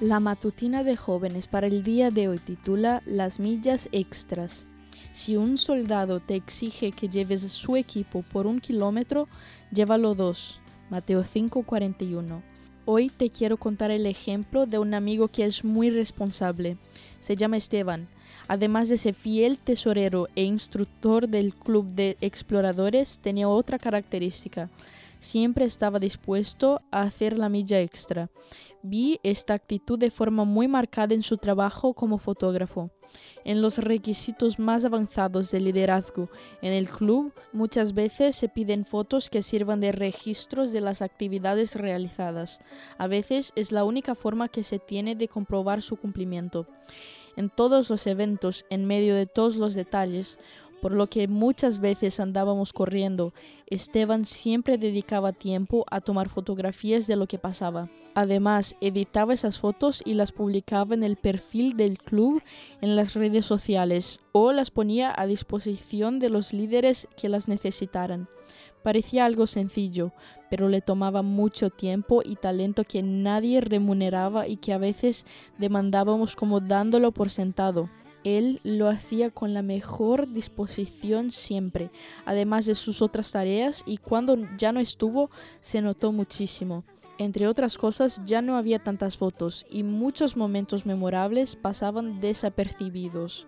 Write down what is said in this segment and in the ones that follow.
La matutina de jóvenes para el día de hoy titula Las millas extras. Si un soldado te exige que lleves su equipo por un kilómetro, llévalo dos. Mateo 5:41. Hoy te quiero contar el ejemplo de un amigo que es muy responsable. Se llama Esteban. Además de ser fiel tesorero e instructor del club de exploradores, tenía otra característica siempre estaba dispuesto a hacer la milla extra. Vi esta actitud de forma muy marcada en su trabajo como fotógrafo. En los requisitos más avanzados de liderazgo en el club, muchas veces se piden fotos que sirvan de registros de las actividades realizadas. A veces es la única forma que se tiene de comprobar su cumplimiento. En todos los eventos, en medio de todos los detalles, por lo que muchas veces andábamos corriendo. Esteban siempre dedicaba tiempo a tomar fotografías de lo que pasaba. Además, editaba esas fotos y las publicaba en el perfil del club en las redes sociales o las ponía a disposición de los líderes que las necesitaran. Parecía algo sencillo, pero le tomaba mucho tiempo y talento que nadie remuneraba y que a veces demandábamos como dándolo por sentado. Él lo hacía con la mejor disposición siempre, además de sus otras tareas, y cuando ya no estuvo se notó muchísimo. Entre otras cosas, ya no había tantas fotos y muchos momentos memorables pasaban desapercibidos.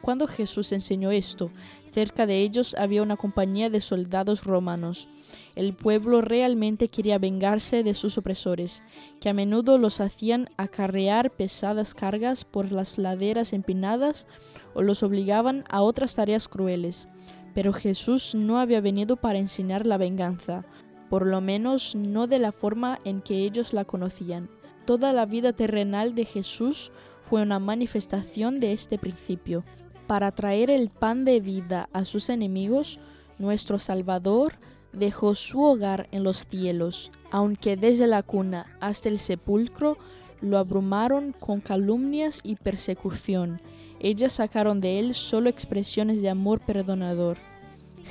Cuando Jesús enseñó esto, cerca de ellos había una compañía de soldados romanos. El pueblo realmente quería vengarse de sus opresores, que a menudo los hacían acarrear pesadas cargas por las laderas empinadas o los obligaban a otras tareas crueles. Pero Jesús no había venido para enseñar la venganza, por lo menos no de la forma en que ellos la conocían. Toda la vida terrenal de Jesús fue una manifestación de este principio. Para traer el pan de vida a sus enemigos, nuestro Salvador dejó su hogar en los cielos, aunque desde la cuna hasta el sepulcro lo abrumaron con calumnias y persecución. Ellas sacaron de él solo expresiones de amor perdonador.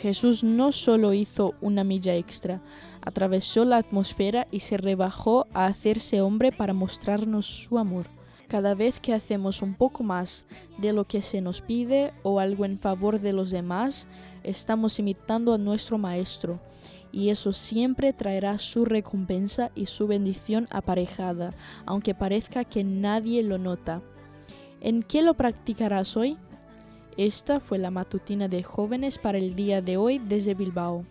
Jesús no solo hizo una milla extra, atravesó la atmósfera y se rebajó a hacerse hombre para mostrarnos su amor. Cada vez que hacemos un poco más de lo que se nos pide o algo en favor de los demás, estamos imitando a nuestro Maestro, y eso siempre traerá su recompensa y su bendición aparejada, aunque parezca que nadie lo nota. ¿En qué lo practicarás hoy? Esta fue la matutina de jóvenes para el día de hoy desde Bilbao.